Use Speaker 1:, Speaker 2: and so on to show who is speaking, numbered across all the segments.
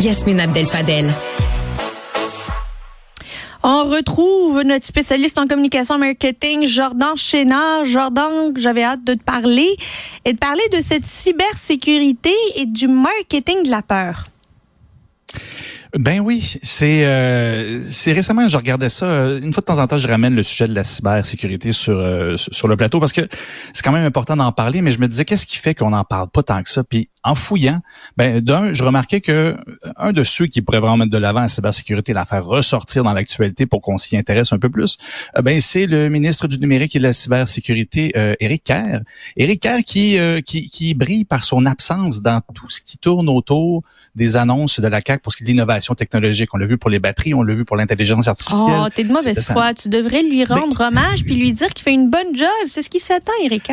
Speaker 1: Yasmine Abdel-Fadel.
Speaker 2: On retrouve notre spécialiste en communication marketing, Jordan Chénard. Jordan, j'avais hâte de te parler et de parler de cette cybersécurité et du marketing de la peur.
Speaker 3: Ben oui, c'est euh, c'est récemment je regardais ça. Euh, une fois de temps en temps je ramène le sujet de la cybersécurité sur euh, sur le plateau parce que c'est quand même important d'en parler mais je me disais qu'est-ce qui fait qu'on n'en parle pas tant que ça? Puis en fouillant ben d'un je remarquais que un de ceux qui pourrait vraiment mettre de l'avant la cybersécurité la faire ressortir dans l'actualité pour qu'on s'y intéresse un peu plus ben c'est le ministre du numérique et de la cybersécurité Éric Kerr. Éric Kerr qui, qui qui brille par son absence dans tout ce qui tourne autour des annonces de la CAC pour ce qui est de l'innovation technologique. On l'a vu pour les batteries, on l'a vu pour l'intelligence artificielle.
Speaker 2: Oh, t'es de mauvaise foi. Tu devrais lui rendre hommage puis lui dire qu'il fait une bonne job. C'est ce qui s'attend, Eric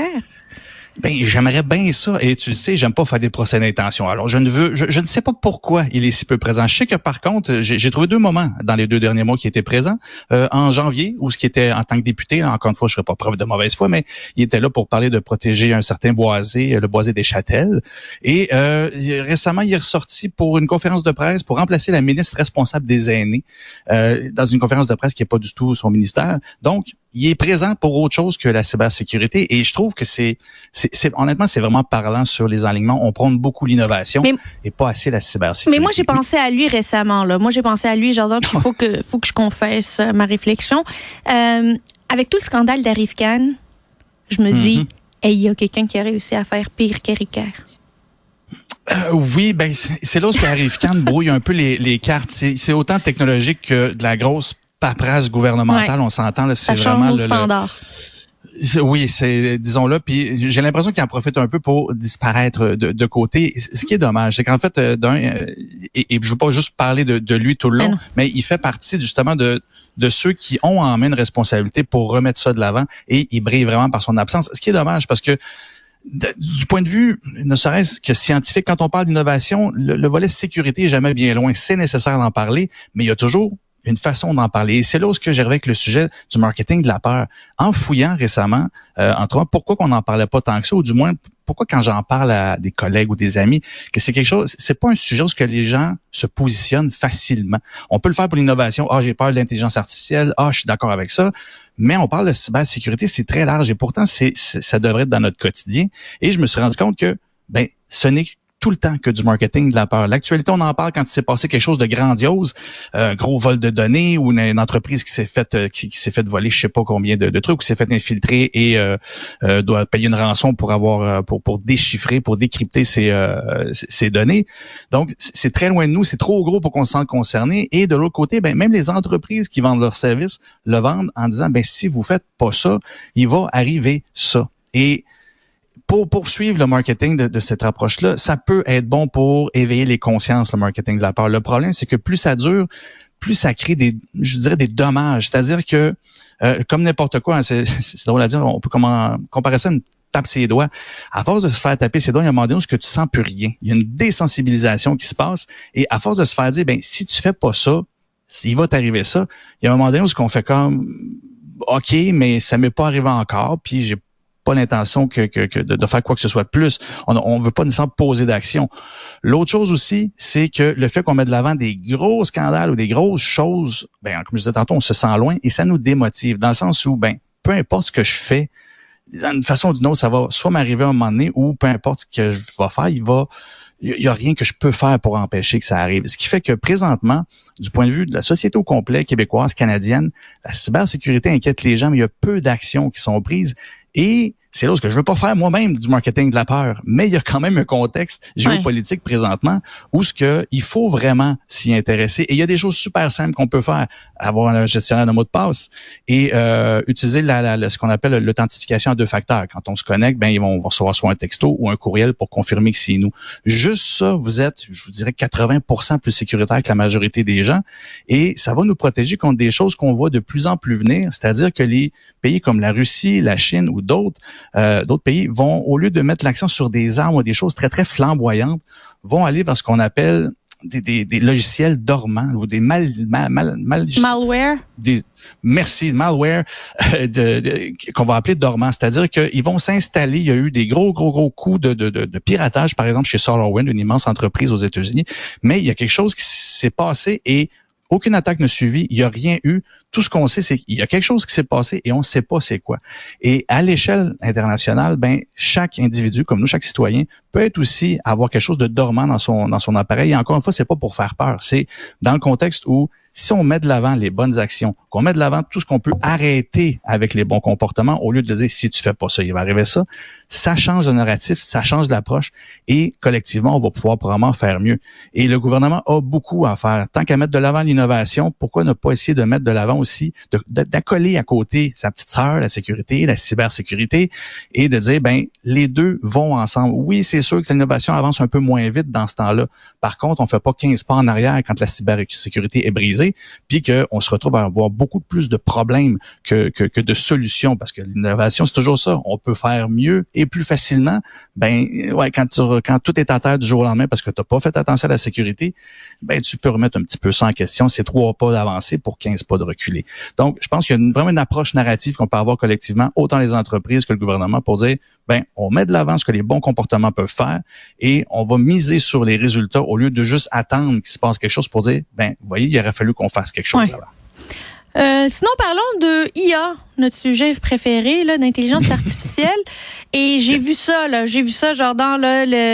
Speaker 3: ben, j'aimerais bien ça. Et tu le sais, j'aime pas faire des procès d'intention. Alors, je ne veux, je, ne sais pas pourquoi il est si peu présent. Je sais que par contre, j'ai trouvé deux moments dans les deux derniers mois qui étaient présents. Euh, en janvier, où ce qui était en tant que député, encore une fois, je serais pas preuve de mauvaise foi, mais il était là pour parler de protéger un certain boisé, euh, le boisé des châtels. Et euh, récemment, il est ressorti pour une conférence de presse pour remplacer la ministre responsable des aînés euh, dans une conférence de presse qui est pas du tout son ministère. Donc, il est présent pour autre chose que la cybersécurité et je trouve que c'est c'est honnêtement c'est vraiment parlant sur les alignements. On prône beaucoup l'innovation et pas assez la cybersécurité.
Speaker 2: Mais moi j'ai pensé à lui récemment là. Moi j'ai pensé à lui Jordan il faut que faut que je confesse ma réflexion. Euh, avec tout le scandale d'Arif Khan je me dis mm-hmm. il y a quelqu'un qui a réussi à faire pire qu'Eric
Speaker 3: euh, oui, ben c'est là où Arif Khan brouille un peu les, les cartes. C'est autant technologique que de la grosse paperasse gouvernementale, on s'entend, c'est vraiment le,
Speaker 2: standard.
Speaker 3: oui, c'est disons-le. Puis j'ai l'impression qu'il en profite un peu pour disparaître de, de côté. Ce qui est dommage, c'est qu'en fait, euh, d'un euh, et, et, je veux pas juste parler de, de lui tout le long, mais, il fait partie justement de de ceux qui ont en main une responsabilité pour remettre ça de l'avant et il brille vraiment par son absence. Ce qui est dommage parce que du point de vue, ne serait-ce que scientifique, quand on parle d'innovation, le, le, volet sécurité est jamais bien loin. C'est nécessaire d'en parler, mais il y a toujours une façon d'en parler. Et c'est là où que j'arrive avec le sujet du marketing de la peur. En fouillant récemment, euh, entre autres, pourquoi qu'on n'en parlait pas tant que ça, ou du moins pourquoi quand j'en parle à des collègues ou des amis, que c'est quelque chose, c'est pas un sujet où que les gens se positionnent facilement. On peut le faire pour l'innovation. Ah, j'ai peur de l'intelligence artificielle. Ah, je suis d'accord avec ça. Mais on parle de cybersécurité, c'est très large et pourtant, c'est, ça devrait être dans notre quotidien. Et je me suis rendu compte que, ben, ce n'est tout le temps que du marketing de la peur. L'actualité, on en parle quand il s'est passé quelque chose de grandiose, un euh, gros vol de données ou une, entreprise qui s'est faite euh, qui, s'est fait voler je sais pas combien de, trucs, qui s'est fait infiltrer et euh, doit payer une rançon pour avoir pour pour déchiffrer, pour décrypter ces ces données. Donc c'est très loin de nous, c'est trop gros pour qu'on se sente concerné. Et de l'autre côté, ben même les entreprises qui vendent leurs services le vendent en disant ben si vous faites pas ça, il va arriver ça. Et pour poursuivre le marketing de, cette approche-là, ça peut être bon pour éveiller les consciences, le marketing de la peur. Le problème, c'est que plus ça dure, plus ça crée des, je dirais, des dommages. C'est-à-dire que, euh, comme n'importe quoi, hein, c'est drôle à dire, on peut comment, comparer ça à une tape ses doigts. À force de se faire taper ses doigts, il y a un moment donné où que tu sens plus rien. Il y a une désensibilisation qui se passe. Et à force de se faire dire, ben si tu fais pas ça, il va t'arriver ça. Il y a un moment donné où qu'on fait comme, OK, mais ça m'est pas arrivé encore, puis j'ai pas l'intention que, de, faire quoi que ce soit de plus. On ne veut pas nécessairement poser d'action. L'autre chose aussi, c'est que le fait qu'on met de l'avant des gros scandales ou des grosses choses, ben, comme je disais tantôt, on se sent loin et ça nous démotive dans le sens où, ben, peu importe ce que je fais, d'une façon ou d'une autre, ça va soit m'arriver à un moment donné ou peu importe ce que je vais faire, il va, il y a rien que je peux faire pour empêcher que ça arrive. Ce qui fait que présentement, du point de vue de la société au complet québécoise, canadienne, la cybersécurité inquiète les gens, mais il y a peu d'actions qui sont prises et c'est là que je veux pas faire moi-même du marketing de la peur, mais il y a quand même un contexte géopolitique présentement où ce que il faut vraiment s'y intéresser. Et il y a des choses super simples qu'on peut faire avoir un gestionnaire de mots de passe et euh, utiliser la, ce qu'on appelle l'authentification à deux facteurs. Quand on se connecte, ben ils vont, recevoir soit un texto ou un courriel pour confirmer que c'est nous. Juste ça, vous êtes, je vous dirais, 80% plus sécuritaire que la majorité des gens et ça va nous protéger contre des choses qu'on voit de plus en plus venir, c'est-à-dire que les pays comme la Russie, la Chine ou d'autres euh, d'autres pays vont, au lieu de mettre l'accent sur des armes ou des choses très, très flamboyantes, vont aller vers ce qu'on appelle des, des, logiciels dormants ou des mal, mal, mal,
Speaker 2: malware?
Speaker 3: Des, merci, malware de, qu'on va appeler dormants. C'est-à-dire qu'ils vont s'installer. Il y a eu des gros, gros, gros coups de, de, de, piratage, par exemple, chez SolarWind, une immense entreprise aux États-Unis. Mais il y a quelque chose qui s'est passé et aucune attaque ne suivit, il n'y a rien eu. Tout ce qu'on sait, c'est qu'il y a quelque chose qui s'est passé et on ne sait pas c'est quoi. Et à l'échelle internationale, ben chaque individu, comme nous, chaque citoyen, peut être aussi avoir quelque chose de dormant dans son dans son appareil. Et encore une fois, c'est pas pour faire peur, c'est dans le contexte où si on met de l'avant les bonnes actions, qu'on met de l'avant tout ce qu'on peut arrêter avec les bons comportements, au lieu de dire si tu fais pas ça, il va arriver ça, ça change le narratif, ça change l'approche et collectivement, on va pouvoir probablement faire mieux. Et le gouvernement a beaucoup à faire. Tant qu'à mettre de l'avant l'innovation, pourquoi ne pas essayer de mettre de l'avant aussi, d'accoler à côté sa petite sœur, la sécurité, la cybersécurité, et de dire, ben les deux vont ensemble. Oui, c'est sûr que l'innovation avance un peu moins vite dans ce temps-là. Par contre, on fait pas 15 pas en arrière quand la cybersécurité est brisée puis qu'on se retrouve à avoir beaucoup plus de problèmes que, que, de solutions, parce que l'innovation, c'est toujours ça. On peut faire mieux et plus facilement. Ben ouais, quand, tu, quand tout est à terre du jour au lendemain parce que tu n'as pas fait attention à la sécurité, ben tu peux remettre un petit peu ça en question. C'est trois pas d'avancer pour 15 pas de reculer. Donc, je pense qu'il y a vraiment une approche narrative qu'on peut avoir collectivement, autant les entreprises que le gouvernement, pour dire, ben on met de l'avant ce que les bons comportements peuvent faire et on va miser sur les résultats au lieu de juste attendre qu'il se passe quelque chose pour dire, ben vous voyez, il aurait fallu qu'on fasse quelque chose là
Speaker 2: euh, sinon, parlons de IA, notre sujet préféré, d'intelligence artificielle. Et j'ai vu ça, j'ai vu ça genre dans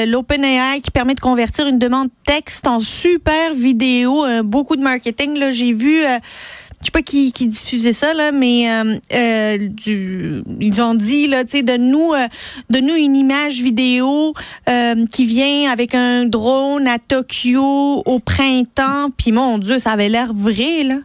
Speaker 2: l'OpenAI qui permet de convertir une demande texte en super vidéo, euh, beaucoup de marketing. J'ai vu. Euh, je sais pas qui, qui diffusait ça là, mais du, ils ont dit là, tu sais, de nous, de nous une image vidéo qui vient avec un drone à Tokyo au printemps. Puis mon Dieu, ça avait l'air vrai là.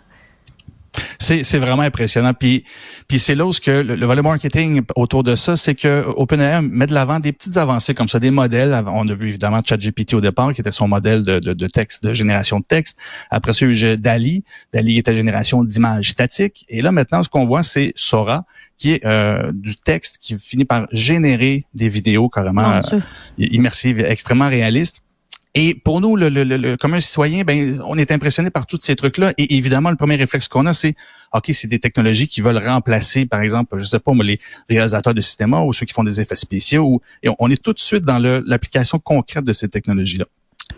Speaker 3: C'est vraiment impressionnant. Puis, puis c'est là où que le, volet marketing autour de ça, c'est que OpenAI met de l'avant des petites avancées comme ça, des modèles. On a vu évidemment ChatGPT au départ, qui était son modèle de, de, de texte, de génération de texte. Après ça, il y a eu DALI. DALI était génération d'images statiques. Et là, maintenant, ce qu'on voit, c'est Sora, qui est euh, du texte qui finit par générer des vidéos carrément euh, immersives, extrêmement réalistes. Et pour nous, le, le, le, comme un citoyen, ben, on est impressionné par tous ces trucs-là. Et évidemment, le premier réflexe qu'on a, c'est OK, c'est des technologies qui veulent remplacer, par exemple, je sais pas, les réalisateurs de cinéma ou ceux qui font des effets spéciaux. et on est tout de suite dans l'application concrète de ces technologies-là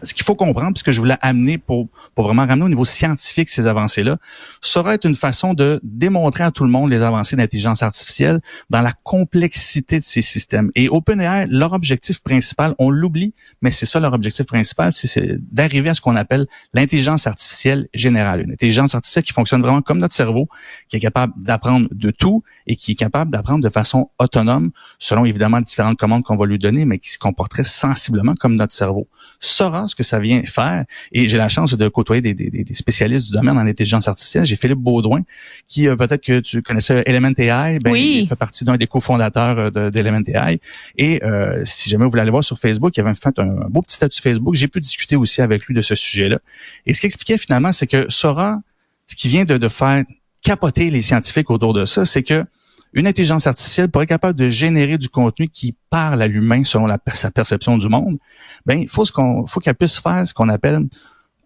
Speaker 3: ce qu'il faut comprendre, puisque je voulais amener pour, pour vraiment ramener au niveau scientifique ces avancées-là, sera être une façon de démontrer à tout le monde les avancées d'intelligence artificielle dans la complexité de ces systèmes. Et OpenAI, leur objectif principal, on l'oublie, mais c'est ça leur objectif principal, c'est d'arriver à ce qu'on appelle l'intelligence artificielle générale. Une intelligence artificielle qui fonctionne vraiment comme notre cerveau, qui est capable d'apprendre de tout et qui est capable d'apprendre de façon autonome, selon évidemment différentes commandes qu'on va lui donner, mais qui se comporterait sensiblement comme notre cerveau. Sera ce que ça vient faire. Et j'ai la chance de côtoyer des, des, des, spécialistes du domaine en intelligence artificielle. J'ai Philippe Baudouin, qui euh, peut-être que tu connaissais Element AI. Ben, Il fait partie d'un des cofondateurs euh, d'Element AI. Et euh, si jamais vous voulez aller voir sur Facebook, il avait fait un, beau petit statut Facebook. J'ai pu discuter aussi avec lui de ce sujet-là. Et ce qu'il expliquait finalement, c'est que Sora, ce qui vient de, de faire capoter les scientifiques autour de ça, c'est que une intelligence artificielle pourrait être capable de générer du contenu qui parle à l'humain selon sa perception du monde, ben il faut qu'elle puisse faire ce qu'on appelle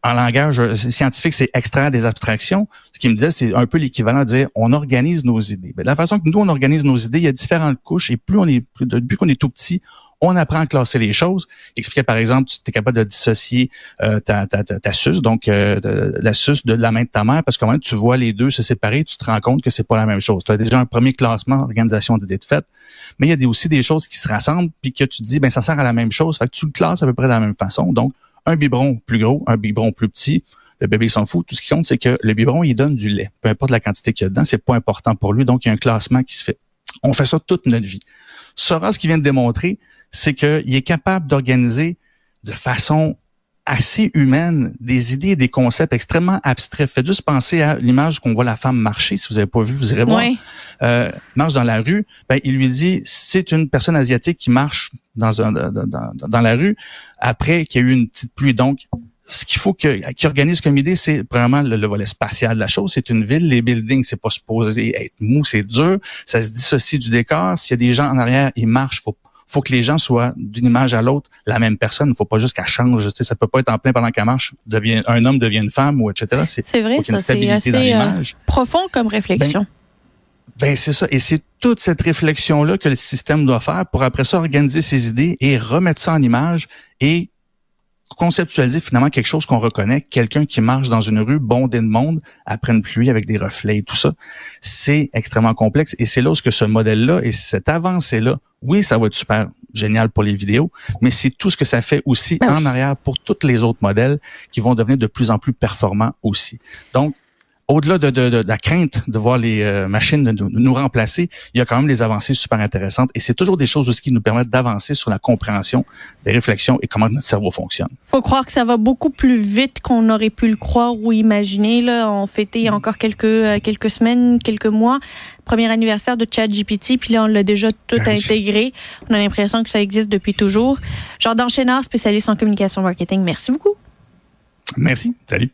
Speaker 3: en langage euh, scientifique, c'est extraire des abstractions. Ce qui me disait, c'est un peu l'équivalent de dire on organise nos idées. Ben, la façon que nous on organise nos idées, il y a différentes couches et plus on est depuis qu'on est tout petit, on apprend à classer les choses. Il expliquait par exemple, tu es capable de dissocier euh, ta, ta, suce, donc euh, la suce de la main de ta mère, parce que quand tu vois les deux se séparer, tu te rends compte que c'est pas la même chose. Tu as déjà un premier classement, organisation d'idées de fait, mais il y a aussi des choses qui se rassemblent, puis que tu dis, ben ça sert à la même chose, fait que tu le classes à peu près de la même façon. Donc, un biberon plus gros, un biberon plus petit, le bébé s'en fout. Tout ce qui compte, c'est que le biberon, il donne du lait. Peu importe la quantité qu'il y a dedans, c'est pas important pour lui. Donc, il y a un classement qui se fait. On fait ça toute notre vie. Sora, ce qu'il vient de démontrer, c'est qu'il est capable d'organiser de façon assez humaine des idées et des concepts extrêmement abstraits. Faites juste penser à l'image qu'on voit la femme marcher. Si vous n'avez pas vu, vous irez voir. Euh, marche dans la rue. Ben, il lui dit, c'est une personne asiatique qui marche dans, un, dans, dans la rue après qu'il y a eu une petite pluie. Donc, ce qu'il faut que qui organise comme idée, c'est vraiment le, volet spatial de la chose. C'est une ville, les buildings, c'est pas supposé être mou, c'est dur. Ça se dissocie du décor. S'il y a des gens en arrière, ils marchent. Faut faut que les gens soient d'une image à l'autre la même personne. Il faut pas juste qu'elle change. Tu sais, ça peut pas être en plein pendant qu'elle marche, devient, un homme devient une femme ou etc.
Speaker 2: C'est vrai, ça, c'est assez euh, profond comme réflexion.
Speaker 3: Ben, ben, c'est ça. Et c'est toute cette réflexion-là que le système doit faire pour après ça organiser ses idées et remettre ça en image et conceptualiser finalement quelque chose qu'on reconnaît, quelqu'un qui marche dans une rue bondée de monde après une pluie avec des reflets et tout ça. C'est extrêmement complexe et c'est là où que ce modèle-là et cette avancée-là, oui, ça va être super génial pour les vidéos, mais c'est tout ce que ça fait aussi ben en arrière pour tous les autres modèles qui vont devenir de plus en plus performants aussi. Donc, au-delà de, de, de, la crainte de voir les euh, machines nous remplacer, il y a quand même des avancées super intéressantes et c'est toujours des choses aussi qui nous permettent d'avancer sur la compréhension des réflexions et comment notre cerveau fonctionne.
Speaker 2: Faut croire que ça va beaucoup plus vite qu'on aurait pu le croire ou imaginer. Là, on fêtait il y a encore quelques euh, quelques semaines, quelques mois, premier anniversaire de ChatGPT, puis là on l'a déjà tout ah intégré. On a l'impression que ça existe depuis toujours. Jordan Chénard, spécialiste en communication marketing. Merci beaucoup.
Speaker 3: Merci. Salut.